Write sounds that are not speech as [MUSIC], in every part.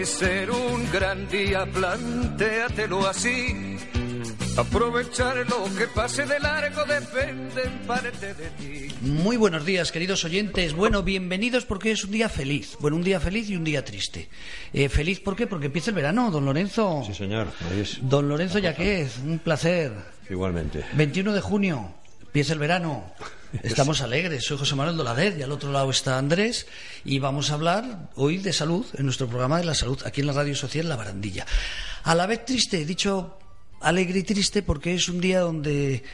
puede ser un gran día, plantéatelo así. Aprovechar lo que pase de largo depende en parte de ti. Muy buenos días, queridos oyentes. Bueno, bienvenidos porque es un día feliz. Bueno, un día feliz y un día triste. Eh, feliz, ¿por qué? Porque empieza el verano, don Lorenzo. Sí, señor. Ahí es. Don Lorenzo Yaquez, un placer. Igualmente. 21 de junio, empieza el verano. [LAUGHS] Estamos alegres. Soy José Manuel Dolader y al otro lado está Andrés. Y vamos a hablar hoy de salud en nuestro programa de la salud aquí en la Radio Social La Barandilla. A la vez triste, he dicho alegre y triste porque es un día donde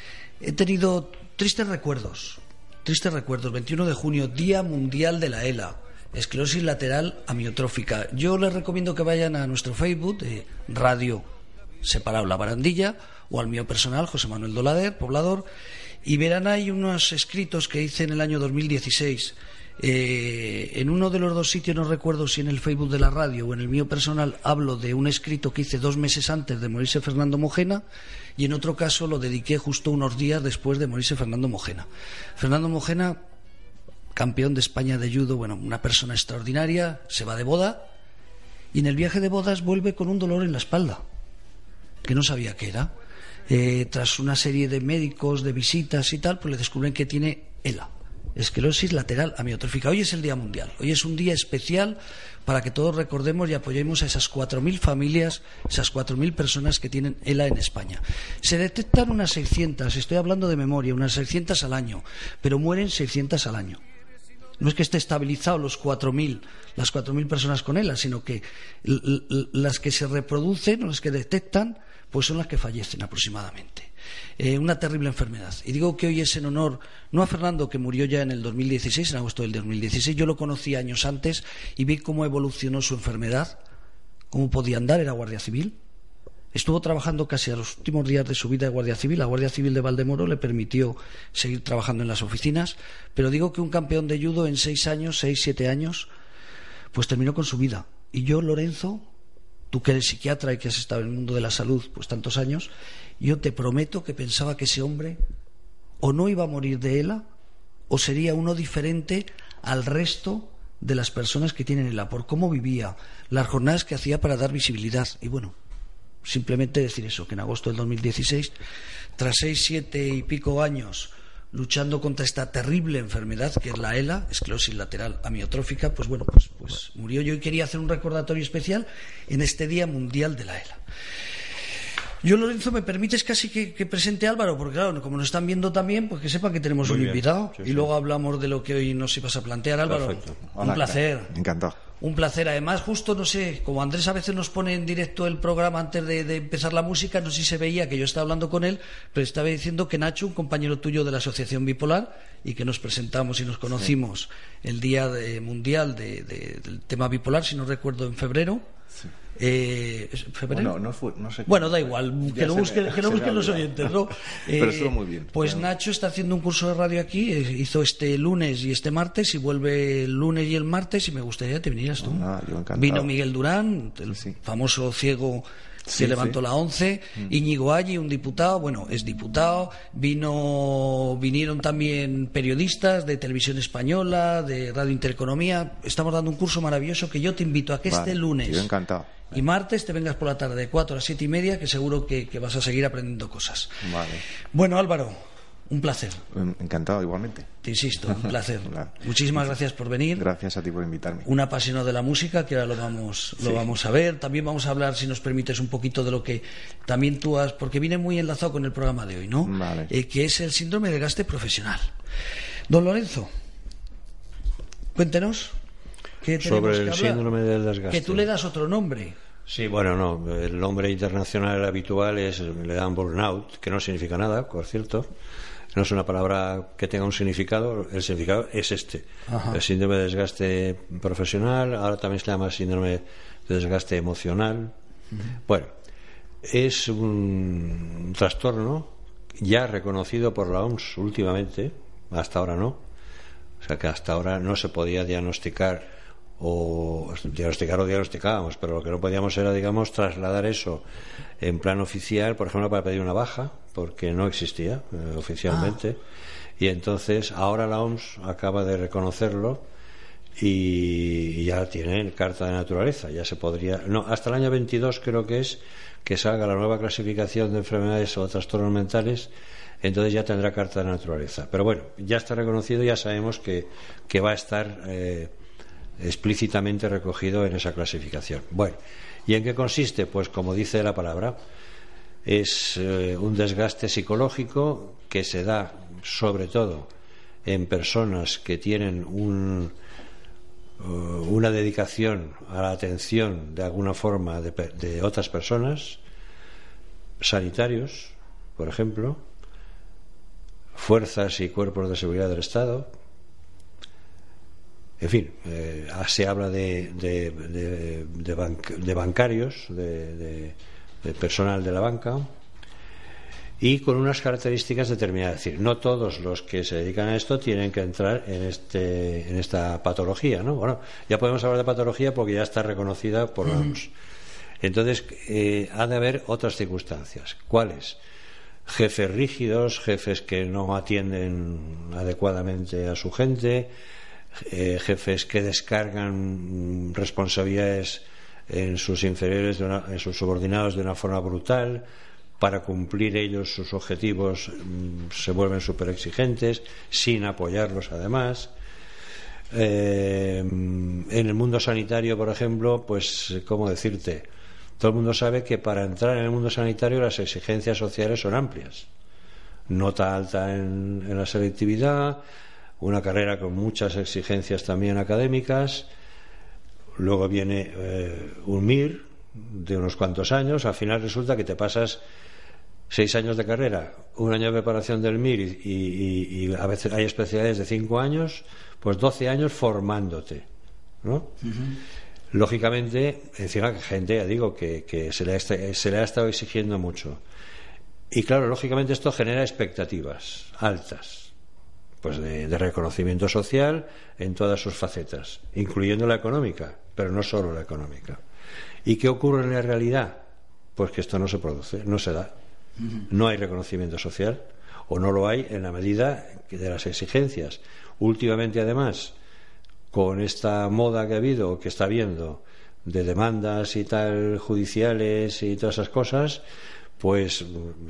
he tenido tristes recuerdos. Tristes recuerdos. 21 de junio, Día Mundial de la ELA. Esclerosis lateral amiotrófica. Yo les recomiendo que vayan a nuestro Facebook de Radio Separado La Barandilla o al mío personal, José Manuel Dolader, poblador, y verán ahí unos escritos que hice en el año 2016. Eh, en uno de los dos sitios, no recuerdo si en el Facebook de la radio o en el mío personal, hablo de un escrito que hice dos meses antes de morirse Fernando Mojena y en otro caso lo dediqué justo unos días después de morirse Fernando Mojena. Fernando Mojena, campeón de España de judo, bueno, una persona extraordinaria, se va de boda y en el viaje de bodas vuelve con un dolor en la espalda, que no sabía qué era. Eh, tras una serie de médicos, de visitas y tal, pues le descubren que tiene ELA, esclerosis lateral amiotrófica. Hoy es el Día Mundial, hoy es un día especial para que todos recordemos y apoyemos a esas 4.000 familias, esas 4.000 personas que tienen ELA en España. Se detectan unas 600, estoy hablando de memoria, unas 600 al año, pero mueren 600 al año. No es que esté estabilizado los 4.000, las 4.000 personas con ELA, sino que las que se reproducen, las que detectan, pues son las que fallecen aproximadamente. Eh, una terrible enfermedad. Y digo que hoy es en honor, no a Fernando, que murió ya en el 2016, en agosto del 2016, yo lo conocí años antes y vi cómo evolucionó su enfermedad, cómo podía andar, era guardia civil. Estuvo trabajando casi a los últimos días de su vida de Guardia Civil. La Guardia Civil de Valdemoro le permitió seguir trabajando en las oficinas. Pero digo que un campeón de judo en seis años, seis, siete años, pues terminó con su vida. Y yo, Lorenzo, tú que eres psiquiatra y que has estado en el mundo de la salud pues tantos años, yo te prometo que pensaba que ese hombre o no iba a morir de ELA o sería uno diferente al resto de las personas que tienen ELA, por cómo vivía, las jornadas que hacía para dar visibilidad. Y bueno, simplemente decir eso, que en agosto del 2016, tras seis, siete y pico años luchando contra esta terrible enfermedad que es la ELA, esclerosis lateral amiotrófica, pues bueno, pues, pues murió yo y quería hacer un recordatorio especial en este Día Mundial de la ELA. Yo, Lorenzo, me permites casi que, que, presente a Álvaro, porque claro, como nos están viendo también, pues que sepan que tenemos Muy un bien. invitado Sí, y sí. luego hablamos de lo que hoy nos ibas a plantear, Álvaro. Perfecto. Un placer. Encantado. Un placer. Además, justo, no sé, como Andrés a veces nos pone en directo el programa antes de, de empezar la música, no sé si se veía que yo estaba hablando con él, pero estaba diciendo que Nacho, un compañero tuyo de la Asociación Bipolar, y que nos presentamos y nos conocimos el Día de- Mundial de- de- del tema bipolar, si no recuerdo, en febrero. Eh, ¿es ¿Febrero? Bueno, no fue, no sé. Bueno, da igual, que lo se busquen, me- que lo [LAUGHS] busquen los oyentes, ¿no? [LAUGHS] Pero estuvo muy bien. Pues. Nacho está haciendo un curso de radio aquí, eh, hizo este lunes y este martes, y vuelve el lunes y el martes, y me gustaría que te vinieras tú. Ah, yo. Vino Miguel Durán, el Sí. famoso ciego Sí, que levantó sí. Mm. la once, Íñigo Allí, un diputado, bueno, es diputado, vino, vinieron también periodistas de televisión española, de Radio Intereconomía, estamos dando un curso maravilloso que yo te invito a que Vale, este lunes Yo encantado. y martes te vengas por la tarde de 4 a siete y media, que seguro que, que vas a seguir aprendiendo cosas. Vale. Bueno, Álvaro, un placer, Encantado, igualmente. te insisto, un placer. [LAUGHS] Claro. Muchísimas gracias por venir. Gracias a ti por invitarme. Un apasionado de la música, que ahora lo vamos, lo Sí. vamos a ver. También vamos a hablar, si nos permites, un poquito de lo que también tú has, porque viene muy enlazado con el programa de hoy, ¿no? Vale. Eh, que es el síndrome de gaste profesional. Don Lorenzo, cuéntenos. ¿qué tenemos Sobre que el hablar? síndrome del desgaste. Que tú le das otro nombre. Sí, bueno, no. El nombre internacional habitual es, le dan burnout, que no significa nada, por cierto. No es una palabra que tenga un significado, el significado es este. El síndrome de desgaste profesional, ahora también se llama síndrome de desgaste emocional. Bueno, es un trastorno ya reconocido por la OMS últimamente, hasta ahora no. O sea que hasta ahora no se podía diagnosticar o diagnosticar o diagnosticábamos, pero lo que no podíamos era, digamos, trasladar eso en plan oficial, por ejemplo, para pedir una baja, porque no existía eh, oficialmente. Y entonces ahora la OMS acaba de reconocerlo y, ya tiene carta de naturaleza. Ya se podría. No, hasta el año 22 creo que es que salga la nueva clasificación de enfermedades o trastornos mentales entonces ya tendrá carta de naturaleza. Pero bueno, ya está reconocido, ya sabemos que, que va a estar eh, explícitamente recogido en esa clasificación. Bueno, ¿y en qué consiste? Pues como dice la palabra, es eh, un desgaste psicológico que se da sobre todo en personas que tienen un, eh, una dedicación a la atención de alguna forma de, de otras personas, sanitarios, por ejemplo, fuerzas y cuerpos de seguridad del Estado, en fin, eh, se habla de, de, bancarios, de, personal de la banca, y con unas características determinadas. Es decir, no todos los que se dedican a esto tienen que entrar en, este, en esta patología. ¿no? Bueno, ya podemos hablar de patología porque ya está reconocida por la OMS. Entonces, eh, ha de haber otras circunstancias. ¿Cuáles? Jefes rígidos, jefes que no atienden adecuadamente a su gente, eh, jefes que descargan responsabilidades en sus inferiores, en sus subordinados de una forma brutal, para cumplir ellos sus objetivos mm, se vuelven súper exigentes, sin apoyarlos además. Eh, en el mundo sanitario, por ejemplo, pues, ¿cómo decirte? Todo el mundo sabe que para entrar en el mundo sanitario las exigencias sociales son amplias. Nota alta en la selectividad, una carrera con muchas exigencias también académicas. Luego viene eh, un MIR de unos cuantos años. Al final resulta que te pasas seis años de carrera, un año de preparación del MIR y, a veces hay especialidades de cinco años, pues doce años formándote. ¿no? Lógicamente, encima que gente, ya digo, que, se, le se le ha estado exigiendo mucho. Y claro, lógicamente esto genera expectativas altas pues de, reconocimiento social en todas sus facetas, incluyendo la económica, pero no solo la económica. ¿Y qué ocurre en la realidad? Pues que esto no se produce, no se da. No hay reconocimiento social o no lo hay en la medida de las exigencias. Últimamente, además, con esta moda que ha habido, que está habiendo, de demandas y tal judiciales y todas esas cosas, pues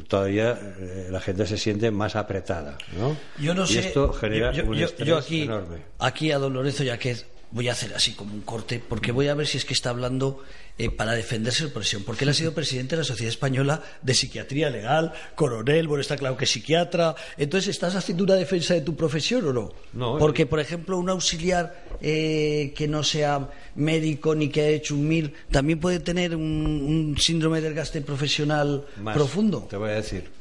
todavía eh, la gente se siente más apretada, ¿no? Yo no y esto genera un estrés aquí, enorme. Aquí a don Lorenzo, ya que voy a hacer así como un corte, porque voy a ver si es que está hablando eh, para defenderse de presión, porque él ha sido presidente de la Sociedad Española de Psiquiatría Legal, coronel, bueno, está claro que es psiquiatra. Entonces, ¿estás haciendo una defensa de tu profesión o no? No. Porque, por ejemplo, un auxiliar eh, que no sea médico ni que haya hecho un MIR, también puede tener un, síndrome del gasto profesional profundo. Te voy a decir.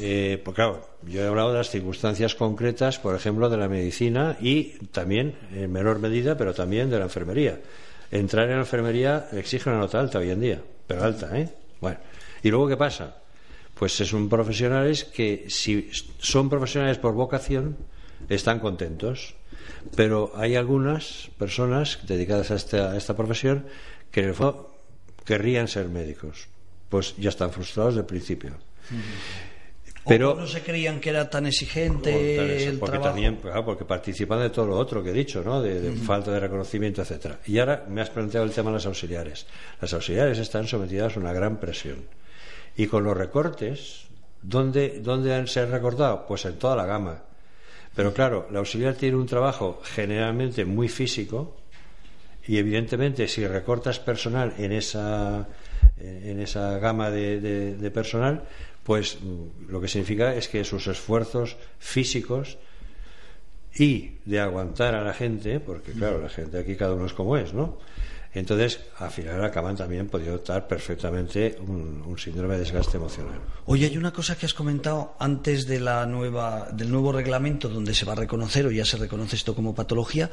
Eh, pues claro, yo he hablado de las circunstancias concretas, por ejemplo, de la medicina y también, en menor medida, pero también de la enfermería entrar en la enfermería exige una nota alta hoy en día, pero alta, ¿eh? Bueno, ¿y luego qué pasa? Pues son profesionales que, si son profesionales por vocación, están contentos. Pero hay algunas personas dedicadas a esta, esta profesión que en el fondo querrían ser médicos. Pues ya están frustrados el principio. Pero no se creían que era tan exigente el porque También, porque participan de todo lo otro que he dicho, ¿no? De, falta de reconocimiento, etcétera. Y ahora me has planteado el tema de las auxiliares. Las auxiliares están sometidas a una gran presión. Y con los recortes, ¿dónde, dónde se han recortado? Pues en toda la gama. Pero claro, la auxiliar tiene un trabajo generalmente muy físico y evidentemente si recortas personal en esa, en esa gama de personal, pues mm, lo que significa es que sus esfuerzos físicos y de aguantar a la gente, porque claro, la gente aquí cada uno es como es, ¿no? Entonces, al final acaban también podiendo optar perfectamente un, síndrome de desgaste emocional. Oye, hay una cosa que has comentado antes de la nueva, del nuevo reglamento donde se va a reconocer o ya se reconoce esto como patología.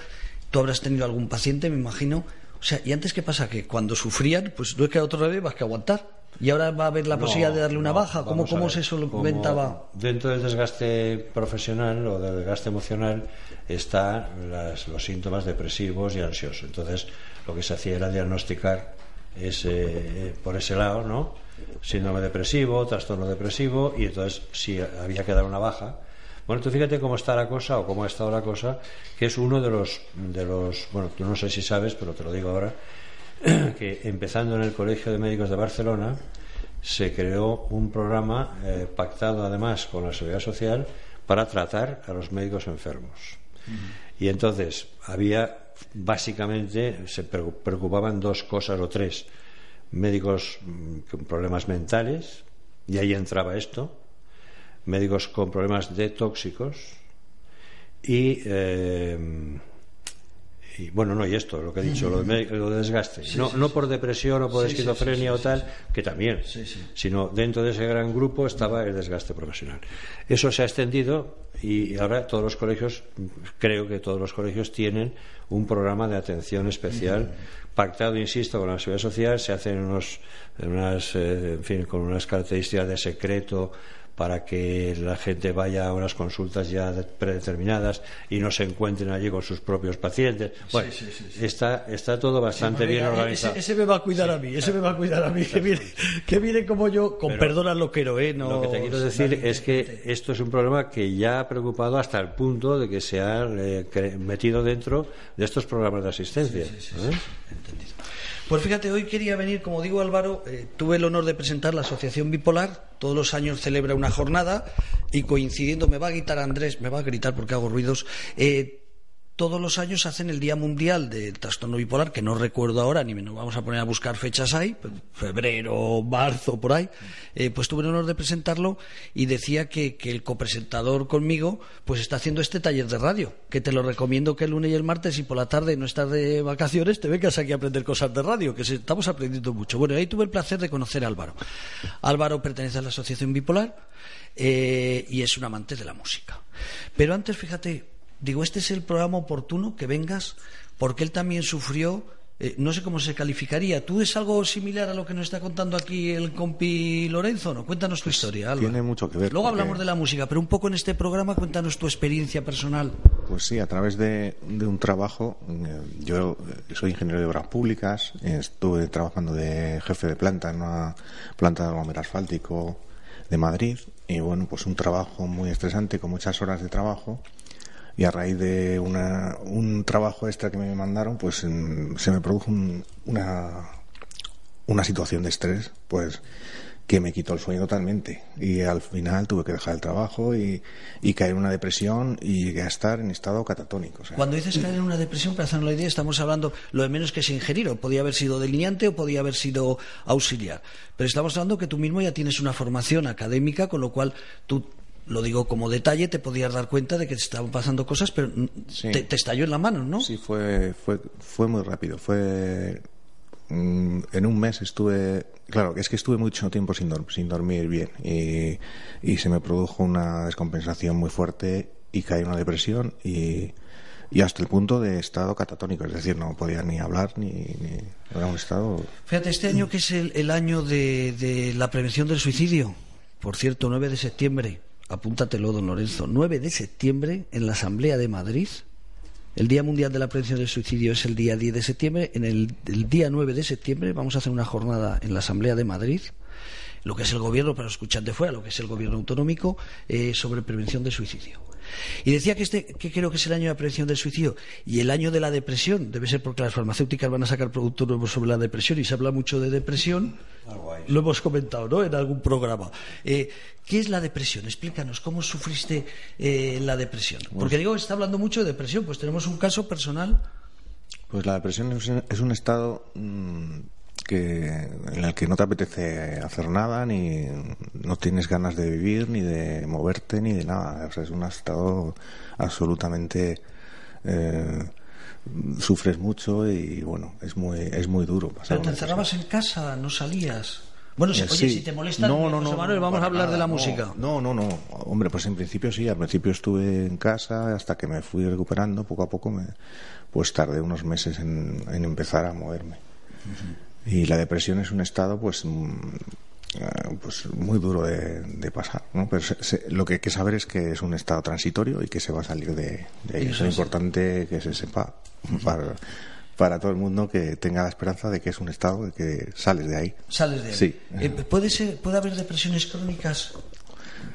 Tú habrás tenido algún paciente, me imagino. O sea, ¿y antes qué pasa? Que cuando sufrían, pues no es que otro revés, vas que aguantar. Y ahora va a haber la posibilidad de darle una no, baja. ¿Cómo, cómo ver, se solventaba? Dentro del desgaste profesional o del desgaste emocional están los síntomas depresivos y ansiosos. Entonces, lo que se hacía era diagnosticar ese, por ese lado, ¿no? Síndrome depresivo, trastorno depresivo, y entonces si había que dar una baja. Bueno, tú fíjate cómo está la cosa o cómo ha estado la cosa, que es uno de los, de los, bueno, tú no sé si sabes, pero te lo digo ahora, [CLEARS THROAT] que empezando en el Colegio de Médicos de Barcelona se creó un programa eh, pactado además con la Seguridad Social para tratar a los médicos enfermos. Y entonces había básicamente se pre- preocupaban dos cosas o tres. Médicos mm, con problemas mentales y ahí entraba esto. Médicos con problemas de tóxicos y eh, y bueno, no, y esto, lo que he dicho, lo de, lo de desgaste. no, no por depresión o por Sí, esquizofrenia o tal, que también, sino dentro de ese gran grupo estaba el desgaste profesional. Eso se ha extendido y ahora todos los colegios, creo que todos los colegios tienen un programa de atención especial pactado, insisto, con la seguridad social, se hacen unos, unas, eh, en fin, con unas características de secreto para que la gente vaya a unas consultas ya de- predeterminadas y no se encuentren allí con sus propios pacientes. Bueno, Está, está todo bastante bien organizado. Ese, ese me va a cuidar a mí, ese me va a cuidar a mí, que viene, que viene como yo, con Pero perdón al loquero, ¿eh? No, Lo que te quiero decir es que esto es un problema que ya ha preocupado hasta el punto de que se ha eh, metido dentro de estos programas de asistencia. ¿eh? Pues fíjate, hoy quería venir, como digo Álvaro, eh, tuve el honor de presentar la Asociación Bipolar, todos los años celebra una jornada y coincidiendo, me va a gritar Andrés, me va a gritar porque hago ruidos, eh, todos los años hacen el Día Mundial del Trastorno Bipolar, que no recuerdo ahora, ni nos vamos a poner a buscar fechas ahí, febrero, marzo, por ahí. Eh, pues tuve el honor de presentarlo y decía que, que el copresentador conmigo pues está haciendo este taller de radio, que te lo recomiendo que el lunes y el martes y por la tarde no estás de vacaciones, te vengas aquí a aprender cosas de radio, que estamos aprendiendo mucho. Bueno, ahí tuve el placer de conocer a Álvaro. Álvaro pertenece a la Asociación Bipolar eh, y es un amante de la música. Pero antes, fíjate, digo, este es el programa oportuno que vengas, porque él también sufrió, eh, no sé cómo se calificaría. ¿Tú es algo similar a lo que nos está contando aquí el compi Lorenzo? ¿no? Cuéntanos tu historia, Álvaro. tiene mucho que ver, Luego porque- hablamos de la música, pero un poco en este programa cuéntanos tu experiencia personal. Pues sí, a través de, de un trabajo, eh, yo eh, soy ingeniero de obras públicas, estuve trabajando de jefe de planta en una planta de aglomerado asfáltico de Madrid y bueno, pues un trabajo muy estresante con muchas horas de trabajo y a raíz de una, un trabajo extra que me mandaron, pues mm, se me produjo un- una, una situación de estrés, pues que me quitó el sueño totalmente y al final tuve que dejar el trabajo y, caer en una depresión y llegué a estar en estado catatónico. Cuando dices caer en una depresión, para hacernos la idea, estamos hablando lo de menos que es ingerir, o podía haber sido delineante o podía haber sido auxiliar. Pero estamos hablando que tú mismo ya tienes una formación académica, con lo cual tú, lo digo como detalle, te podías dar cuenta de que te estaban pasando cosas, pero Sí. te, te estalló en la mano, ¿no? Sí, fue, fue, fue muy rápido. Fue mm, en un mes estuve, claro, es que estuve mucho tiempo sin, dor- sin dormir bien y, y se me produjo una descompensación muy fuerte y caí en una depresión y, y hasta el punto de estado catatónico, es decir, no podía ni hablar ni, ni era un estado Fíjate, este año que es el, el año de, de la prevención del suicidio, por cierto, 9 de septiembre, apúntatelo, don Lorenzo, 9 de septiembre en la Asamblea de Madrid, el Día Mundial de la Prevención del Suicidio es el día 10 de septiembre, en el, día 9 de septiembre vamos a hacer una jornada en la Asamblea de Madrid, lo que es el gobierno, para escuchar de fuera, lo que es el gobierno autonómico, eh, sobre prevención del suicidio. Y decía que este, que creo que es el año de la prevención del suicidio y el año de la depresión, debe ser porque las farmacéuticas van a sacar productos nuevos sobre la depresión y se habla mucho de depresión. Lo hemos comentado, ¿no? En algún programa. Eh, ¿Qué es la depresión? Explícanos, ¿cómo sufriste eh, la depresión? Porque digo, está hablando mucho de depresión, pues tenemos un caso personal. Pues la depresión es un, es un estado mm, que en el que no te apetece hacer nada, ni no tienes ganas de vivir, ni de moverte, ni de nada. O sea, es un estado absolutamente eh, sufres mucho y bueno, es muy, es muy duro. Pero te encerrabas en casa, no salías. Bueno, si, Eh, oye, sí. si te molesta, No, no, no, Manuel, no, vamos a hablar de la no, música. No, no, no. Hombre, pues en principio sí. Al principio estuve en casa hasta que me fui recuperando. Poco a poco, me, pues tardé unos meses en, en empezar a moverme. Y la depresión es un estado, pues, mm, eh, pues muy duro de, de pasar. ¿no? Pero se- se- lo que hay que saber es que es un estado transitorio y que se va a salir de, de ahí. Eso es. importante que se sepa para, para todo el mundo que tenga la esperanza de que es un estado de que sales de ahí. Sales de ahí. Sí. Eh, ¿puede, ser, ¿Puede haber depresiones crónicas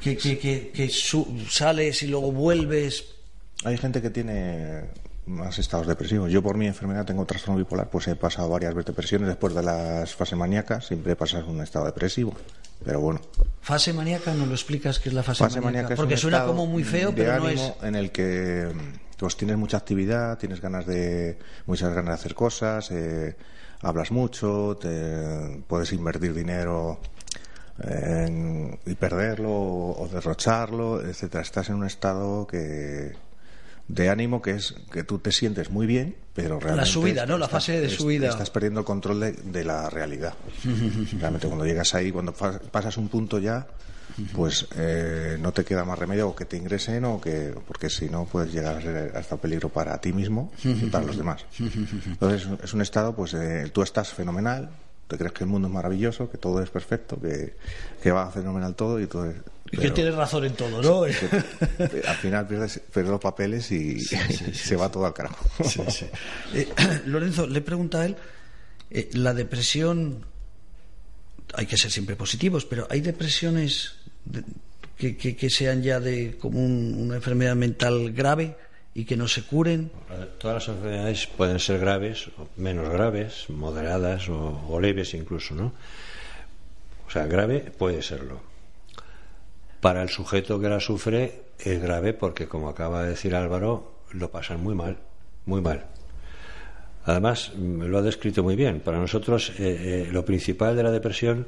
que, que, que, que su- sales y luego vuelves? Hay gente que tiene más estados depresivos. Yo por mi enfermedad tengo trastorno bipolar, pues he pasado varias veces depresiones después de las fases maníacas, siempre pasas un estado depresivo. Pero bueno, Fase maníaca, ¿no lo explicas qué es la fase, fase maníaca? Porque suena como muy feo, pero no es. en el que pues tienes mucha actividad, tienes ganas de muchas ganas de hacer cosas, eh, hablas mucho, te, puedes invertir dinero en- y perderlo o, o derrocharlo, etcétera. Estás en un estado que de ánimo que es que tú te sientes muy bien, pero realmente subida, ¿no? La estás- fase de subida. Estás perdiendo el control de, de la realidad. [LAUGHS] Realmente cuando llegas ahí, cuando pasas un punto ya, pues eh, no te queda más remedio o que te ingresen o que porque si no puedes llegar a ser hasta peligro para ti mismo y para los demás. Entonces es un estado, pues eh, tú estás fenomenal, te crees que el mundo es maravilloso, que todo es perfecto, que, que va fenomenal todo y todo es- Y que tienes razón en todo, ¿no? que al final pierdes, pierdes los papeles y [LAUGHS] se va todo al carajo. Eh, [COUGHS] Lorenzo, le pregunta a él, eh, la depresión, hay que ser siempre positivos, pero hay depresiones de- que, que- que sean ya de como un- una enfermedad mental grave y que no se curen. Todas las enfermedades pueden ser graves, o menos graves, moderadas o, o leves incluso, ¿no? O sea, grave puede serlo. Para el sujeto que la sufre es grave porque, como acaba de decir Álvaro, lo pasan muy mal, muy mal. Además, mm, lo ha descrito muy bien. Para nosotros, eh, eh, lo principal de la depresión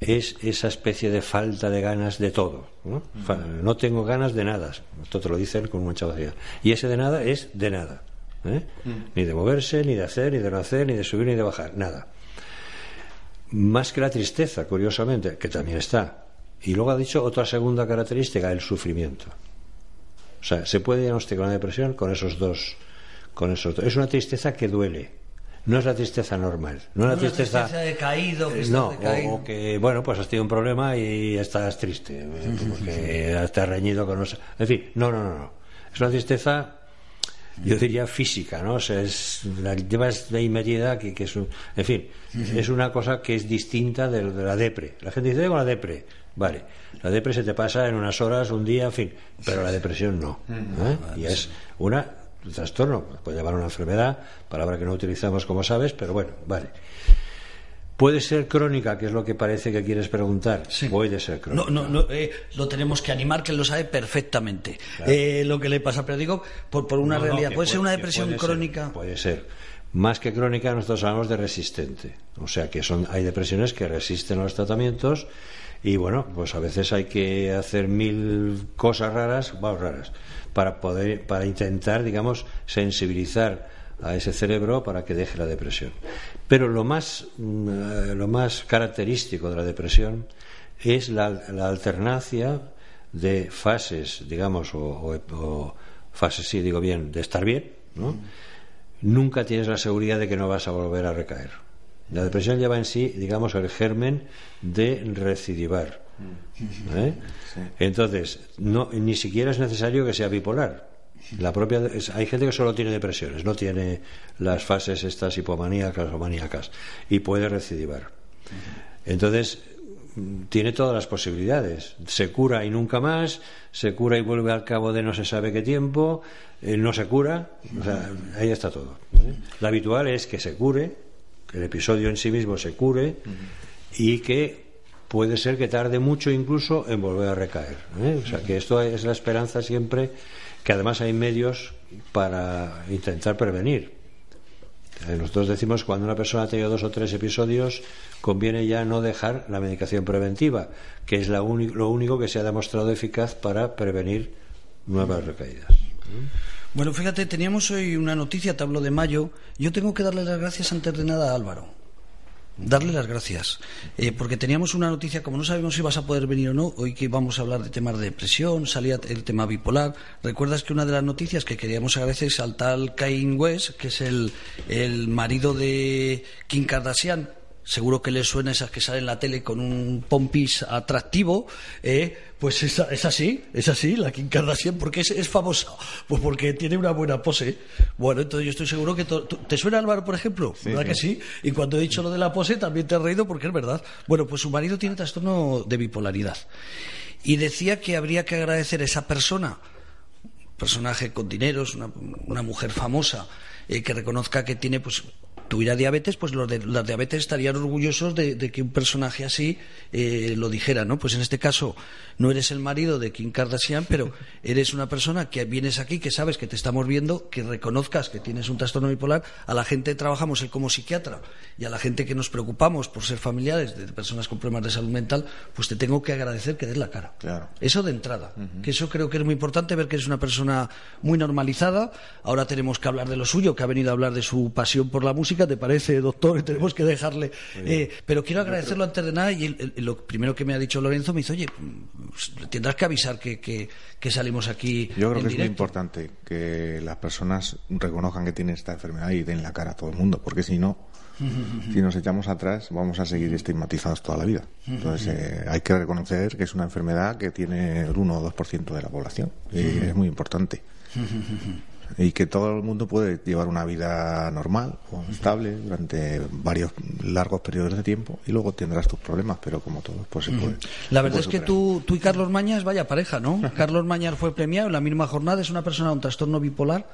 es esa especie de falta de ganas de todo. ¿no? Tengo ganas de nada. Esto te lo dicen con mucha facilidad. Y ese de nada es de nada. ¿eh? Ni de moverse, ni de hacer, ni de no hacer, ni de subir, ni de bajar. Nada. Más que la tristeza, curiosamente, que también está. Y luego ha dicho otra segunda característica, el sufrimiento. O sea, se puede diagnosticar una depresión con esos dos. Con esos dos. Es una tristeza que duele. No es la tristeza normal. No es la tristeza. tristeza de caído, que Eh, no, decaído. o, o que, bueno, pues has tenido un problema y estás triste. eh, Porque te has reñido con. no sé- En fin, no, no, no. no. Es una tristeza, yo diría física, ¿no? O sea, es, la llevas metida, que, que es un- En fin, es una cosa que es distinta de, de la depre. La gente dice, tengo la depre. Vale, la depre se te pasa en unas horas, un día, en fin, pero la depresión no. ¿eh? Y es una un trastorno, puede llevar a una enfermedad, palabra que no utilizamos como sabes, pero bueno, vale. Puede ser crónica, que es lo que parece que quieres preguntar. Puede ser crónica. No, no, no, eh, lo tenemos que animar, que él lo sabe perfectamente. Eh, lo que le pasa, pero digo, por, por una No, realidad. puede ser una depresión puede ser, crónica. puede ser. Más que crónica, nosotros hablamos de resistente. O sea, que son hay depresiones que resisten a los tratamientos y bueno, pues a veces hay que hacer mil cosas raras, bueno, raras, para poder, para intentar, digamos, sensibilizar a ese cerebro para que deje la depresión. Pero lo más, mm, lo más característico de la depresión es la, la alternancia de fases, digamos, o, o- o fases, sí, digo bien, de estar bien, ¿no? Nunca tienes la seguridad de que no vas a volver a recaer. La depresión lleva en sí, digamos, el germen de recidivar. ¿eh? Entonces, no, ni siquiera es necesario que sea bipolar. La propia, es- hay gente que solo tiene depresiones, no tiene las fases estas hipomaníacas o maníacas y puede recidivar. Entonces, tiene todas las posibilidades. Se cura y nunca más, se cura y vuelve al cabo de no se sabe qué tiempo, eh, no se cura, o sea, ahí está todo. Lo habitual es que se cure, que el episodio en sí mismo se cure y que puede ser que tarde mucho incluso en volver a recaer. ¿eh? O sea, que esto es la esperanza siempre, que además hay medios para intentar prevenir. Eh, Nosotros decimos cuando una persona ha tenido dos o tres episodios, conviene ya no dejar la medicación preventiva, que es lo único que se ha demostrado eficaz para prevenir nuevas recaídas. Bueno, fíjate, teníamos hoy una noticia, te hablo de mayo. Yo tengo que darle las gracias antes de nada a Álvaro. Darle las gracias. Eh, porque teníamos una noticia, como no sabemos si vas a poder venir o no, hoy que vamos a hablar de temas de depresión, salía el tema bipolar. ¿Recuerdas que una de las noticias que queríamos agradecer es al tal Kanye West, que es el, el marido de Kim Kardashian? Seguro que le suena esas que salen en la tele con un pompis atractivo, eh, pues es, es, así, es así, la Kim Kardashian, porque es, es, famosa, pues porque tiene una buena pose. Bueno, entonces yo estoy seguro que te suena Álvaro, por ejemplo, ¿verdad que sí? Y cuando he dicho lo de la pose también te has reído porque es verdad. Bueno, pues su marido tiene trastorno de bipolaridad y decía que habría que agradecer a esa persona, personaje con dineros, una, una mujer famosa, eh, que reconozca que tiene pues tuviera diabetes, pues los de la diabetes estarían orgullosos de, de que un personaje así eh, lo dijera, ¿no? Pues en este caso no eres el marido de Kim Kardashian, pero [LAUGHS] eres una persona que vienes aquí, que sabes que te estamos viendo, que reconozcas que tienes un trastorno bipolar. A la gente trabajamos él como psiquiatra y a la gente que nos preocupamos por ser familiares de personas con problemas de salud mental, pues te tengo que agradecer que des la cara. Claro. Eso de entrada, uh -huh. que eso creo que es muy importante ver que eres una persona muy normalizada. Ahora tenemos que hablar de lo suyo, que ha venido a hablar de su pasión por la música. ¿Te parece, doctor? [LAUGHS] Tenemos que dejarle. Eh, pero quiero agradecerlo antes de nada y el, el, lo primero que me ha dicho Lorenzo me dice, oye, pues, tendrás que avisar que, que, que, salimos aquí. Yo creo que directo. es muy importante que las personas reconozcan que tienen esta enfermedad y den la cara a todo el mundo, porque si no, si nos echamos atrás vamos a seguir estigmatizados toda la vida. Entonces eh, hay que reconocer que es una enfermedad que tiene el 1 o 2% de la población y es muy importante y que todo el mundo puede llevar una vida normal o estable durante varios largos periodos de tiempo y luego tendrás tus problemas, pero como todos, pues se puede. La verdad es que tú, tú y Carlos Mañas, vaya pareja, ¿no? [LAUGHS] Carlos Mañas fue premiado en la misma jornada, es una persona con trastorno bipolar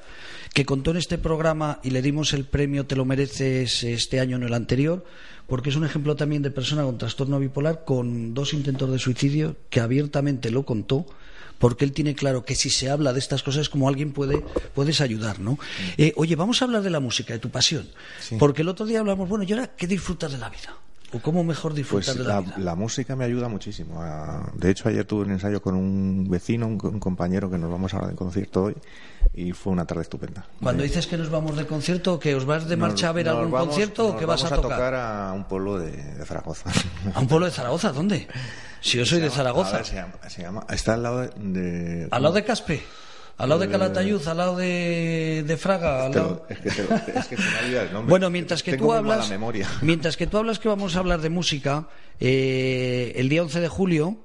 que contó en este programa y le dimos el premio Te lo mereces este año, no el anterior, porque es un ejemplo también de persona con trastorno bipolar con dos intentos de suicidio que abiertamente lo contó porque él tiene claro que si se habla de estas cosas como alguien puede puedes ayudar, ¿no? Eh, oye, vamos a hablar de la música, de tu pasión, sí. porque el otro día hablamos, bueno, ¿y ahora qué disfrutas de la vida? ¿O cómo mejor disfrutar pues de la, la, vida? La música me ayuda muchísimo. De hecho, ayer tuve un ensayo con un vecino, un, un compañero que nos vamos ahora de concierto hoy y fue una tarde estupenda. Cuando de... dices que nos vamos de concierto, ¿que os vas de marcha nos, a ver algún vamos, concierto o que vas a tocar? tocar a un pueblo de, de, Zaragoza. [LAUGHS] ¿A un pueblo de Zaragoza? ¿Dónde? Si yo soy de Zaragoza. Ver, se, llama, se llama, está al lado de. de ¿Al lado de Caspe? Al lado de Calatayud, al lado de, de Fraga. Al lado... Es que, te lo, es que se me olvida el nombre. Bueno, mientras que tú hablas, [LAUGHS] mientras que tú hablas que vamos a hablar de música, eh, el día 11 de julio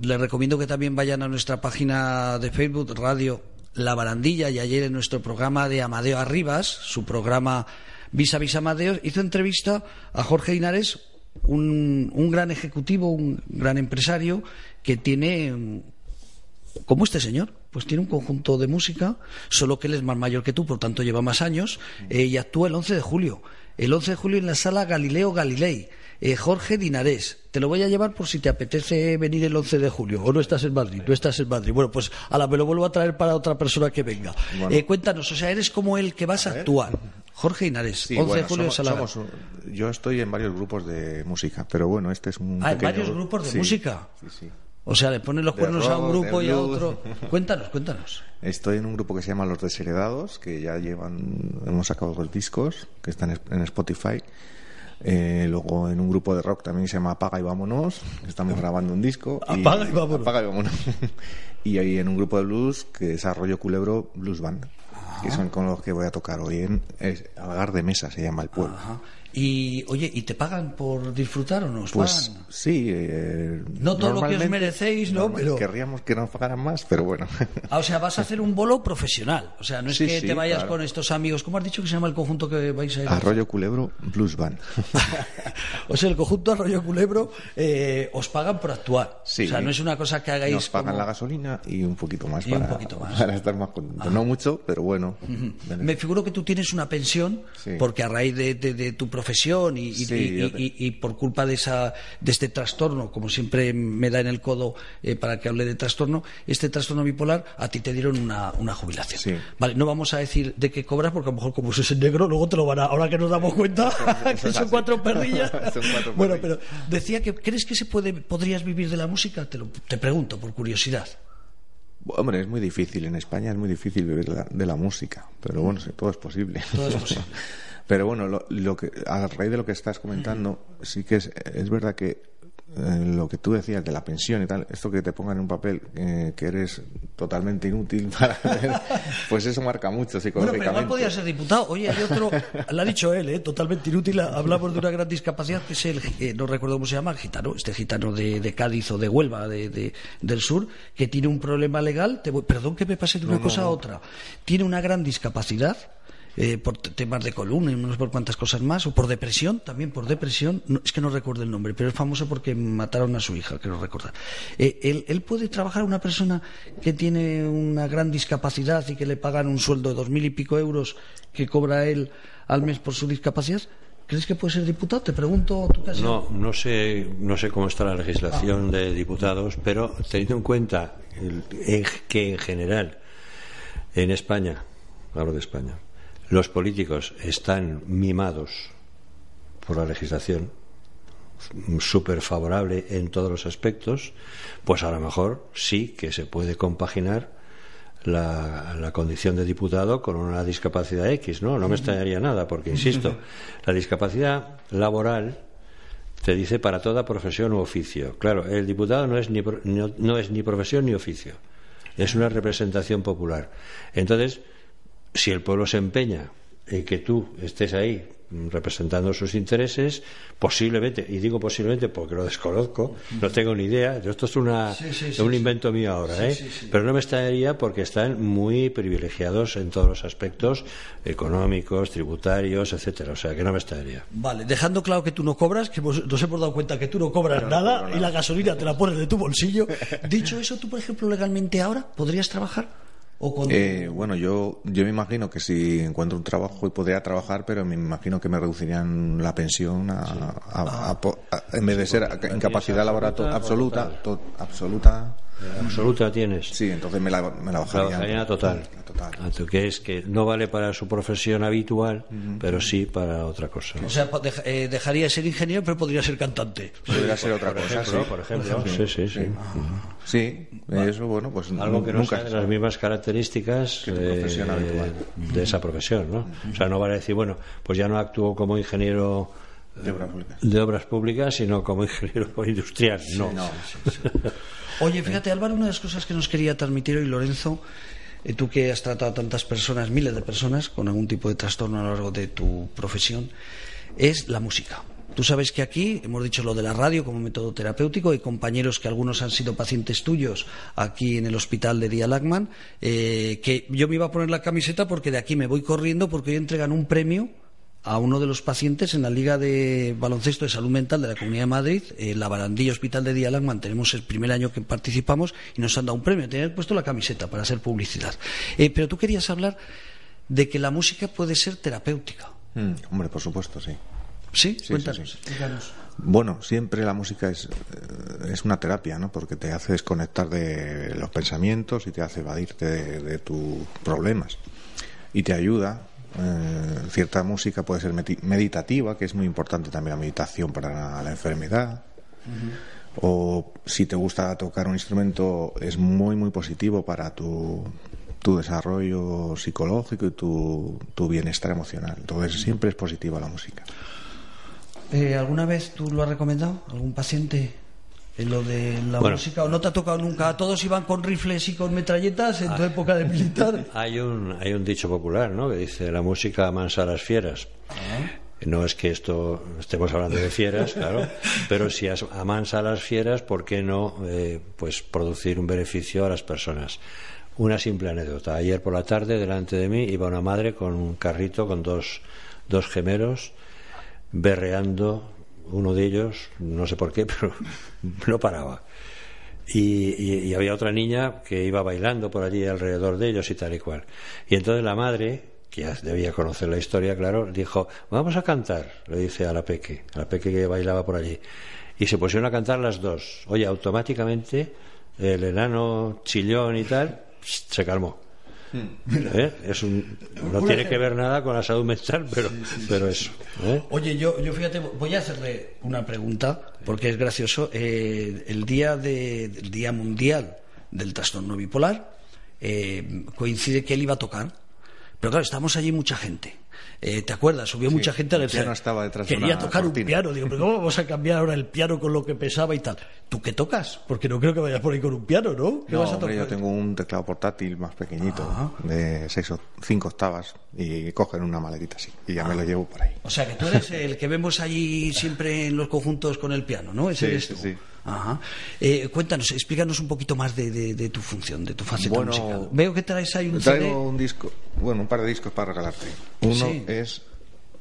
les recomiendo que también vayan a nuestra página de Facebook Radio La Barandilla y ayer en nuestro programa de Amadeo Arribas, su programa Visa Visa Amadeo, hizo entrevista a Jorge Linares, un, un gran ejecutivo, un gran empresario que tiene como este señor, pues tiene un conjunto de música, solo que él es más mayor que tú, por tanto lleva más años, eh, y actúa el 11 de julio. El 11 de julio en la sala Galileo Galilei. Eh, Jorge Dinarés, te lo voy a llevar por si te apetece venir el 11 de julio, o no estás en Madrid, no estás en Madrid. Bueno, pues a la me lo vuelvo a traer para otra persona que venga. Bueno. Eh, cuéntanos, o sea, eres como el que vas a, a actuar. Jorge Inares, sí, 11 bueno, de julio somos, somos Yo estoy en varios grupos de música, pero bueno, este es un. Ah, pequeño... ¿en varios grupos de sí, música? Sí, sí. O sea, le ponen los cuernos a un grupo y a otro. Cuéntanos, cuéntanos. Estoy en un grupo que se llama Los Desheredados, que ya llevan, hemos sacado dos discos, que están en Spotify. Eh, luego en un grupo de rock también se llama Apaga y Vámonos, estamos grabando un disco. Apaga y, y vámonos. Apaga y vámonos. [LAUGHS] y ahí en un grupo de blues que es Arroyo Culebro Blues Band, Ajá. que son con los que voy a tocar hoy en es, de Mesa, se llama el pueblo. Ajá. Y, oye, ¿y te pagan por disfrutar o no os pues, pagan? Sí. Eh, no todo lo que os merecéis, ¿no? Pero... Querríamos que nos pagaran más, pero bueno. Ah, o sea, vas a hacer un bolo profesional. O sea, no es sí, que sí, te vayas claro. con estos amigos. ¿Cómo has dicho que se llama el conjunto que vais a ir? Arroyo Culebro Blues Band. [LAUGHS] o sea, el conjunto Arroyo Culebro eh, os pagan por actuar. Sí. O sea, no es una cosa que hagáis. Nos pagan como... la gasolina y un poquito más, y para, un poquito más. [LAUGHS] para estar más contentos. Ah. No mucho, pero bueno. Uh -huh. Me figuro que tú tienes una pensión porque a raíz de, de, de tu profesión y, sí, y, y, y, por culpa de, esa, de este trastorno, como siempre me da en el codo eh, para que hable de trastorno, este trastorno bipolar, a ti te dieron una, una jubilación. Sí. Vale, no vamos a decir de qué cobras, porque a lo mejor como es en negro, luego te lo van a. Ahora que nos damos cuenta [LAUGHS] [LAUGHS] que [LAUGHS] son cuatro perrillas. son cuatro bueno, pero decía que ¿crees que se puede, podrías vivir de la música? Te, lo, te pregunto, por curiosidad. Hombre, es muy difícil. En España es muy difícil vivir la- de la música. Pero bueno, sí, todo es posible. Todo es posible. Pero bueno, lo, lo que, a raíz de lo que estás comentando, sí que es, es verdad que eh, lo que tú decías de la pensión y tal, esto que te pongan en un papel eh, que eres totalmente inútil [LAUGHS] para hacer, pues eso marca mucho Bueno, pero psicológicamente. igual podía ser diputado. Oye, hay otro, lo ha dicho él, ¿eh? totalmente inútil. Hablamos de una gran discapacidad que es el, eh, no recuerdo cómo se llama, el gitano, este gitano de, de Cádiz o de Huelva, de, de- del sur, que tiene un problema legal. Te voy- perdón que me pase de una cosa a otra. Tiene una gran discapacidad. Eh, por temas de columna y no sé por cuántas cosas más, o por depresión, también por depresión, no, es que no recuerdo el nombre, pero es famoso porque mataron a su hija, quiero recordar. Eh, él, él puede trabajar una persona que tiene una gran discapacidad y que le pagan un sueldo de dos mil y pico euros que cobra él al mes por su discapacidad. ¿Crees que puede ser diputado? Te pregunto, tú casi. No, no sé, no sé cómo está la legislación de diputados, pero teniendo en cuenta el- que en general en España, hablo de España, los políticos están mimados por la legislación súper favorable en todos los aspectos, pues a lo mejor sí que se puede compaginar la, la condición de diputado con una discapacidad X, ¿no? No me extrañaría nada, porque, insisto, la discapacidad laboral te dice para toda profesión u oficio. Claro, el diputado no es ni, no es ni profesión ni oficio, es una representación popular. Entonces, si el pueblo se empeña en que tú estés ahí representando sus intereses, posiblemente, y digo posiblemente porque lo desconozco, no tengo ni idea, yo esto es una, Sí, sí, sí, un sí. invento mío ahora, Sí, ¿eh? sí, sí. pero no me extrañaría porque están muy privilegiados en todos los aspectos económicos, tributarios, etcétera, o sea que no me extrañaría. Vale, dejando claro que tú no cobras, que nos hemos dado cuenta que tú no cobras nada, y la gasolina te la pones de tu bolsillo. [LAUGHS] Dicho eso, tú, por ejemplo, legalmente ahora podrías trabajar o con Eh, bueno, yo, yo me imagino que si encuentro un trabajo podría trabajar, pero me imagino que me reducirían la pensión a, a- a po- a- en vez de ser incapacidad laboral absoluta absoluta, Absoluta tienes. sí, entonces me la, me la La bajarían. a total. A total. A tu- que es que no vale para su profesión habitual, pero sí para otra cosa. O sea, eh, dejaría de ser ingeniero, pero podría ser cantante. Podría ser otra Por cosa, ejemplo, sí. por ejemplo. Sí, sí, sí. Sí, eso, bueno, pues Algo que no nunca sea de las mismas características Que tu eh, habitual. de esa profesión, ¿no? O sea, no vale decir, bueno, pues ya no actúo como ingeniero De obras públicas. de obras públicas, sino como ingeniero [LAUGHS] industrial. No. No. [LAUGHS] Oye, fíjate, Álvaro, una de las cosas que nos quería transmitir hoy Lorenzo, eh, tú que has tratado a tantas personas, miles de personas, con algún tipo de trastorno a lo largo de tu profesión, es la música. Tú sabes que aquí hemos dicho lo de la radio como método terapéutico. Hay compañeros que algunos han sido pacientes tuyos aquí en el hospital de Día Lagman, eh, que yo me iba a poner la camiseta porque de aquí me voy corriendo porque hoy entregan un premio a uno de los pacientes en la Liga de Baloncesto de Salud Mental de la Comunidad de Madrid, en la Barandilla Hospital de Día Lagman, tenemos el primer año que participamos y nos han dado un premio. Tener puesto la camiseta para hacer publicidad. Eh, pero tú querías hablar de que la música puede ser terapéutica. Mm, hombre, por supuesto, sí. ¿Sí? sí, Cuéntanos. sí. explícanos. Bueno, siempre la música es, eh, es una terapia, ¿no? Porque te hace desconectar de los pensamientos y te hace evadirte de, de tus problemas. Y te ayuda. Eh, cierta música puede ser meditativa, que es muy importante también la meditación para la, la enfermedad. O si te gusta tocar un instrumento, es muy, muy positivo para tu, tu desarrollo psicológico y tu, tu bienestar emocional. Entonces, siempre es positiva la música. Eh, ¿Alguna vez tú lo has recomendado? ¿Algún paciente? En lo de la Bueno. música, o no te ha tocado nunca. Todos iban con rifles y con metralletas en tu época de militar. [LAUGHS] Hay un, hay un dicho popular, ¿no? Que dice, la música amansa a las fieras. No es que esto estemos hablando de fieras, claro, [LAUGHS] pero si amansa a las fieras, ¿por qué no eh, pues producir un beneficio a las personas? Una simple anécdota. Ayer por la tarde, delante de mí, iba una madre con un carrito con dos, dos gemelos berreando. Uno de ellos, no sé por qué, [LAUGHS] pero no paraba. Y, había otra niña que iba bailando por allí alrededor de ellos y tal y cual. Y entonces la madre, que ya debía conocer la historia, claro, dijo, vamos a cantar, le dice a la peque, a la peque que bailaba por allí. Y se pusieron a cantar las dos. Oye, automáticamente el enano chillón y tal se calmó. ¿Eh? Es un, no tiene que ver nada con la salud mental, pero, pero eso. ¿eh? Oye, yo, yo fíjate, voy a hacerle una pregunta, porque es gracioso. Eh, el día de, el día mundial del trastorno bipolar, eh, coincide que él iba a tocar. Pero claro, estamos allí mucha gente. Eh, ¿Te acuerdas? Subió mucha gente al piano estaba detrás Quería de una tocar cortina. un piano. Digo, pero ¿cómo vamos a cambiar ahora el piano con lo que pesaba y tal? ¿Tú qué tocas? Porque no creo que vayas por ahí con un piano, ¿no? ¿Qué No, vas a hombre, tocar? yo tengo un teclado portátil más pequeñito, Ajá. de seis o cinco octavas, y cogen una maletita así, y ya me lo llevo por ahí. O sea, que tú eres el que vemos allí siempre en los conjuntos con el piano, ¿no? Ese Sí, eres sí, sí. Ajá. Eh, cuéntanos, explícanos un poquito más de, de- de tu función, de tu faceta Bueno, musical. Veo que traes ahí un Traigo CD. un disco, bueno, un par de discos para regalarte. Uno Sí. es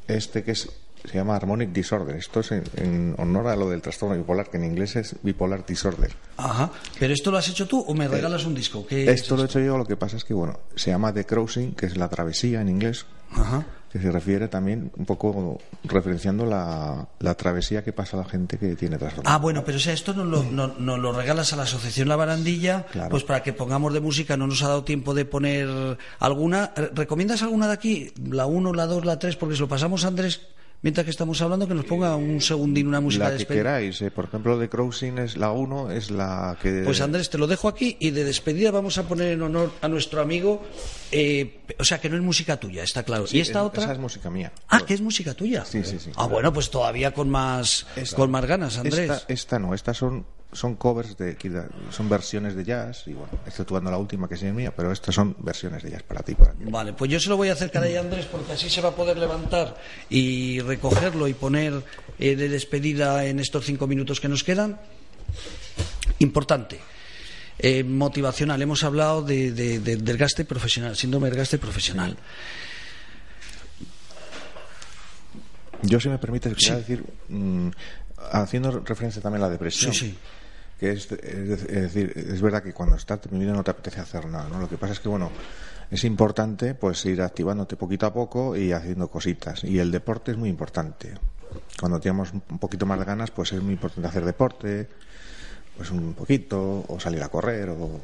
este que es, se llama Harmonic Disorder. Esto es en, en honor a lo del trastorno bipolar, que en inglés es bipolar disorder. Ajá. ¿Pero esto lo has hecho tú o me regalas un disco? ¿Qué es Eh, Esto lo he hecho yo, lo que pasa es que, bueno, se llama The Crossing, que es la travesía en inglés, Ajá. Que se refiere también un poco referenciando la, la travesía que pasa la gente que tiene trastorno. Ah, bueno, pero o sea, esto nos lo, no- nos lo regalas a la Asociación La Barandilla, Claro. pues para que pongamos de música, no nos ha dado tiempo de poner alguna. Re- ¿Recomiendas alguna de aquí? La 1, la 2, la 3, porque si lo pasamos a Andrés, mientras que estamos hablando, que nos ponga un segundín una música la de que despedida. queráis, eh. por ejemplo, The Crossing es la 1, es la que... Pues Andrés, te lo dejo aquí y de despedida vamos a poner en honor a nuestro amigo, eh, o sea, que no es música tuya, está claro. Sí, ¿Y esta es- otra? Esa es música mía. Ah, que es música tuya. Sí, sí, sí. Ah, bueno, pues todavía con más, con más ganas, Andrés. Esta, esta no, estas son, son covers de son versiones de jazz y bueno, exceptuando la última que es mía, pero estas son versiones de jazz para ti, para mí. Vale, pues yo se lo voy a acercar ahí a Andrés porque así se va a poder levantar y recogerlo y poner eh, de despedida en estos cinco minutos que nos quedan. Importante. eh, motivacional. Hemos hablado de, de- de- del gaste profesional, síndrome del gaste profesional. Yo, si me permites, quería Sí. decir, mm, haciendo referencia también a la depresión, Sí, sí. Que es, es decir, es verdad que cuando estás deprimido no te apetece hacer nada, ¿no? Lo que pasa es que, bueno, es importante pues ir activándote poquito a poco y haciendo cositas. Y el deporte es muy importante. Cuando tenemos un poquito más de ganas, pues es muy importante hacer deporte, pues un poquito, o salir a correr, o,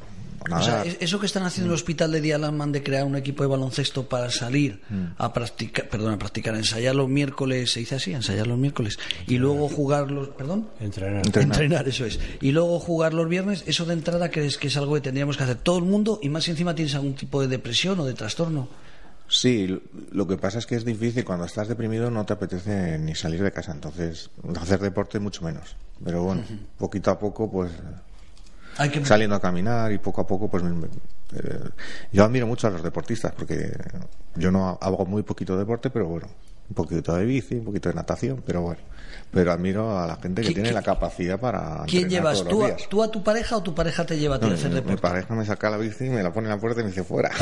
o sea, es- eso que están haciendo en el hospital de Dialaman de crear un equipo de baloncesto para salir a practicar, perdón, a practicar, ensayar los miércoles, se dice así, ensayar los miércoles, y luego jugar los, perdón, Entrenar. Entrenar. entrenar, eso es, y luego jugar los viernes, eso de entrada crees que es algo que tendríamos que hacer todo el mundo, y más si encima tienes algún tipo de depresión o de trastorno. Sí, lo que pasa es que es difícil cuando estás deprimido no te apetece ni salir de casa, entonces hacer deporte mucho menos. Pero bueno, poquito a poco pues Hay que saliendo a caminar y poco a poco pues me- eh, yo admiro mucho a los deportistas porque yo no hago muy poquito deporte, pero bueno, un poquito de bici, un poquito de natación, pero bueno, pero admiro a la gente que ¿Qui- tiene la capacidad para ¿Quién llevas? ¿Tú a. ¿Tú a tu pareja o tu pareja te lleva a ti No, a hacer mi, mi deporte? pareja me saca la bici, me la pone en la puerta y me dice fuera. [LAUGHS]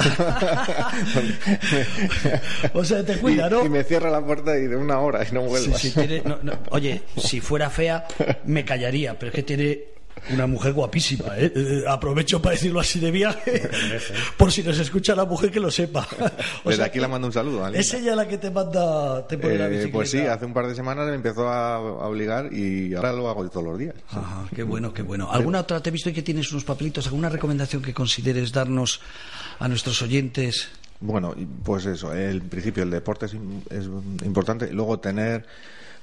O sea, te cuida, ¿no? y me cierra la puerta y de una hora y no Sí, vuelvas. sí, tiene- no, no, oye, si fuera fea, me callaría, pero es que tiene una mujer guapísima, ¿eh? Eh, Aprovecho para decirlo así de viaje, [LAUGHS] por si nos escucha la mujer que lo sepa. [LAUGHS] O Desde sea, aquí la mando un saludo. Es ella la que te manda, te pone la Eh, bicicleta. pues sí, hace un par de semanas me empezó a, a obligar y ahora lo hago todos los días. Ajá, qué bueno, qué bueno. ¿Alguna otra? Te he visto que tienes unos papelitos. ¿Alguna recomendación que consideres darnos a nuestros oyentes? Bueno, pues eso, el principio, el deporte es, im- es importante. Luego tener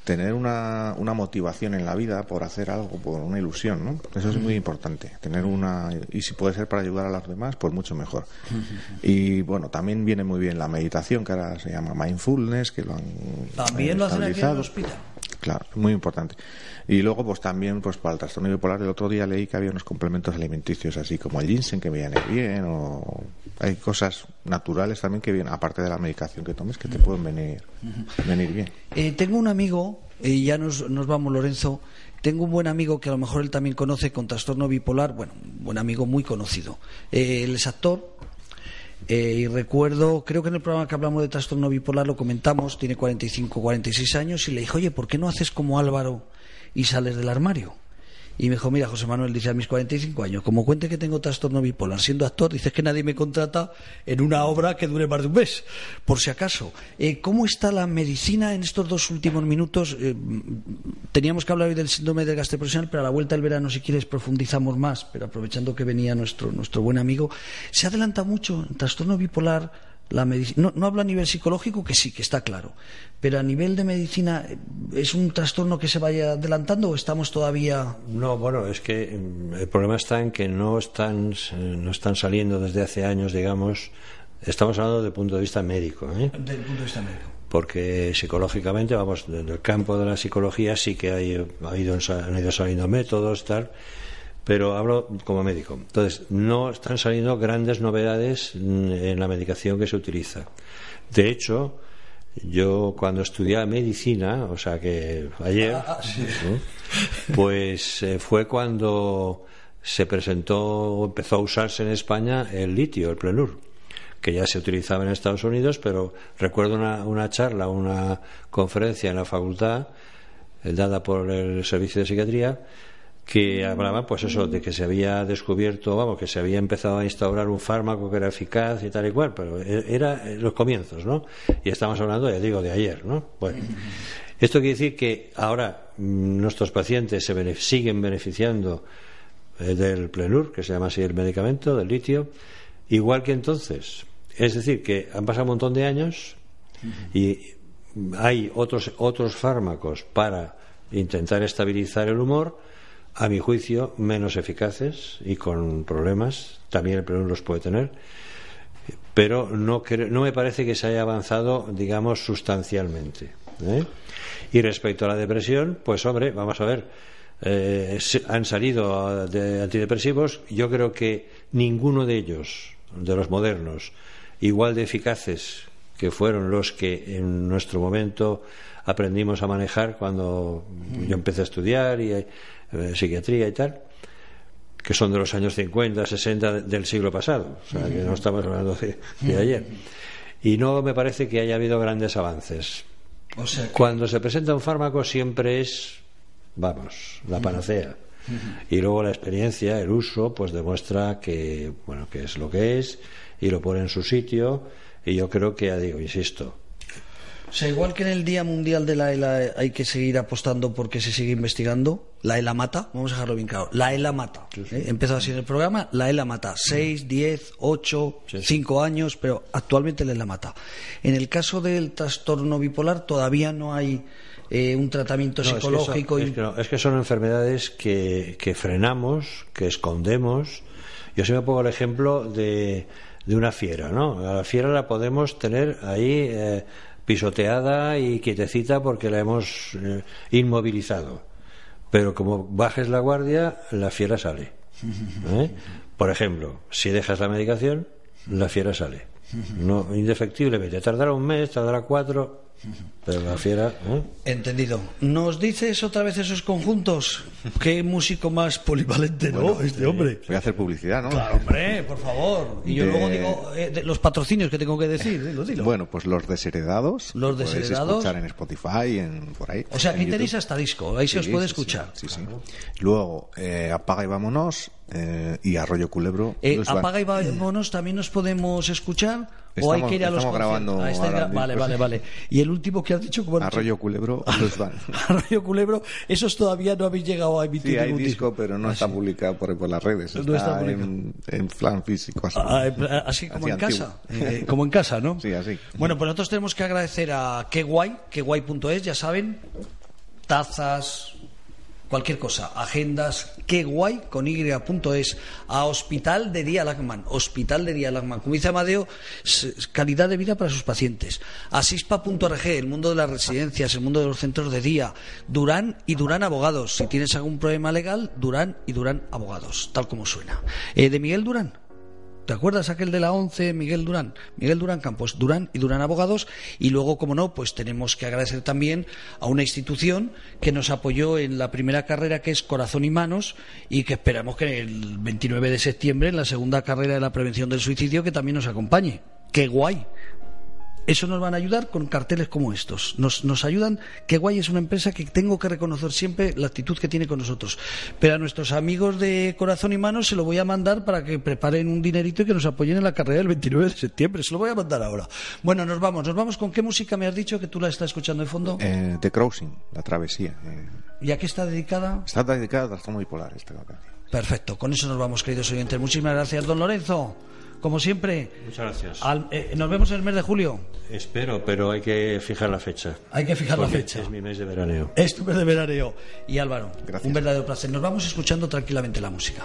tener una, una motivación en la vida por hacer algo, por una ilusión, ¿no? Eso es muy importante. Tener una y si puede ser para ayudar a los demás, pues mucho mejor. Y bueno, también viene muy bien la meditación, que ahora se llama mindfulness, que lo han También eh, lo hacen aquí en el hospital. Muy importante. Y luego, pues también, pues para el trastorno bipolar, el otro día leí que había unos complementos alimenticios, así como el ginseng que viene bien, o hay cosas naturales también que vienen, aparte de la medicación que tomes, que te pueden venir, venir bien. Eh, tengo un amigo, y ya nos, nos vamos, Lorenzo. Tengo un buen amigo que a lo mejor él también conoce con trastorno bipolar, bueno, un buen amigo muy conocido. Eh, él es actor, eh, y recuerdo, creo que en el programa que hablamos de trastorno bipolar lo comentamos, tiene 45, 46 años, y le dije, oye, ¿por qué no haces como Álvaro y sales del armario? Y me dijo, mira, José Manuel, dice a mis 45 años, como cuente que tengo trastorno bipolar, siendo actor, dices que nadie me contrata en una obra que dure más de un mes, por si acaso. Eh, ¿Cómo está la medicina en estos dos últimos minutos? Eh, teníamos que hablar hoy del síndrome del gasto profesional, pero a la vuelta del verano, si quieres, profundizamos más, pero aprovechando que venía nuestro, nuestro buen amigo, ¿se adelanta mucho el trastorno bipolar? La medicina. No, hablo a nivel psicológico, que sí, que está claro. Pero a nivel de medicina, ¿es un trastorno que se vaya adelantando o estamos todavía.? No, bueno, es que mm, el problema está en que no están, no están saliendo desde hace años, digamos. Estamos hablando desde el punto de vista médico. ¿eh? Del punto de vista médico. Porque psicológicamente, vamos, en el campo de la psicología sí que hay, ha ido, han ido saliendo métodos, tal pero hablo como médico. Entonces, no están saliendo grandes novedades en la medicación que se utiliza. De hecho, yo cuando estudiaba medicina, o sea que ayer, ah, ah, pues eh, fue cuando se presentó, empezó a usarse en España el litio, el plenur, que ya se utilizaba en Estados Unidos, pero recuerdo una, una charla, una conferencia en la facultad, eh, dada por el Servicio de Psiquiatría, que hablaba pues eso de que se había descubierto vamos que se había empezado a instaurar un fármaco que era eficaz y tal y cual pero e, era los comienzos no y estamos hablando ya digo de ayer no bueno esto quiere decir que ahora mm, nuestros pacientes se siguen beneficiando eh, del plenur que se llama así el medicamento del litio igual que entonces. Es decir que han pasado un montón de años y hay otros otros fármacos para intentar estabilizar el humor a mi juicio, menos eficaces y con problemas. También el problema los puede tener. Pero no, no me parece que se haya avanzado, digamos, sustancialmente. ¿eh? Y respecto a la depresión, pues hombre, vamos a ver. Eh, han salido de antidepresivos. Yo creo que ninguno de ellos, de los modernos, igual de eficaces que fueron los que en nuestro momento aprendimos a manejar cuando yo empecé a estudiar y eh, psiquiatría y tal, que son de los años 50, 60 del siglo pasado, o sea, que no estamos hablando de, ayer. Y no me parece que haya habido grandes avances. Cuando se presenta un fármaco siempre es, vamos, la panacea. Y luego la experiencia, el uso, pues demuestra que, bueno, que es lo que es y lo pone en su sitio. Y yo creo que, ya digo, insisto, o sea, igual que en el Día Mundial de la ELA hay que seguir apostando porque se sigue investigando, la ELA mata, vamos a dejarlo bien claro, la ELA mata. ¿eh? Empezó así en el programa, la ELA mata. Seis, diez, ocho, cinco años, pero actualmente la ELA mata. En el caso del trastorno bipolar todavía no hay eh, un tratamiento psicológico. Es que, son, enfermedades que, frenamos, que escondemos. Yo siempre pongo el ejemplo de, de una fiera, ¿no? A la fiera la podemos tener ahí... Eh, pisoteada y quietecita porque la hemos eh, inmovilizado. Pero como bajes la guardia, la fiera sale. [LAUGHS] ¿eh? Por ejemplo, si dejas la medicación, la fiera sale. No, indefectiblemente. Tardará un mes, tardará cuatro, pero la fiera. ¿eh? Entendido. ¿Nos dices otra vez esos conjuntos? Qué músico más polivalente, ¿no? este hombre. Voy a hacer publicidad, ¿no? Claro, hombre, por favor. Y yo luego digo eh, los patrocinios que tengo que decir. Bueno, pues los desheredados. Los desheredados. escuchar en Spotify, en por ahí. O sea, aquí tenéis hasta disco. Ahí se os puede escuchar. Sí, sí. Luego, eh, apaga y vámonos. Y Arroyo Culebro. apaga y vámonos también nos podemos escuchar. o hay que ir a los grabando. vale, vale, vale. Y el último que has dicho, como Arroyo Culebro, Arroyo [LAUGHS] Culebro, esos todavía no habéis llegado a emitir. Sí, hay disco, pero no ah, está publicado por, por, las redes. está, en, en, plan físico. Así, ah, así como en casa. Eh, como en casa, ¿no? Sí, así. Bueno, pues nosotros tenemos que agradecer a Queguay, queguay.es, ya saben, tazas, cualquier cosa, agendas, qué guay con y.es, a Hospital de Día Lagman, Hospital de Día Lagman, como dice Amadeo, calidad de vida para sus pacientes, a sispa.org, el mundo de las residencias, el mundo de los centros de día, Durán y Durán Abogados, si tienes algún problema legal, Durán y Durán Abogados, tal como suena. Eh, de Miguel Durán, ¿Te acuerdas aquel de la 11, Miguel Durán? Miguel Durán Campos, Durán y Durán Abogados. Y luego, como no, pues tenemos que agradecer también a una institución que nos apoyó en la primera carrera, que es Corazón y Manos, y que esperamos que el 29 de septiembre, en la segunda carrera de la prevención del suicidio, que también nos acompañe. ¡Qué guay! Eso nos van a ayudar con carteles como estos. Nos, nos ayudan. Qué guay es una empresa que tengo que reconocer siempre la actitud que tiene con nosotros. Pero a nuestros amigos de Corazón y Manos se lo voy a mandar para que preparen un dinerito y que nos apoyen en la carrera del 29 de septiembre. Se lo voy a mandar ahora. Bueno, nos vamos. Nos vamos con qué música me has dicho que tú la estás escuchando de fondo. Eh, The Crossing, la travesía. Eh. ¿Y a qué está dedicada? Está dedicada a trastorno bipolar esta Perfecto. Con eso nos vamos, queridos oyentes. Muchísimas gracias, don Lorenzo. Como siempre. Muchas gracias. Eh, nos vemos en el mes de julio. Espero, pero hay que fijar la fecha. Hay que fijar la fecha. Es mi mes de veraneo. Es tu mes de veraneo. Y Álvaro, un verdadero placer. Nos vamos escuchando tranquilamente la música.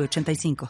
85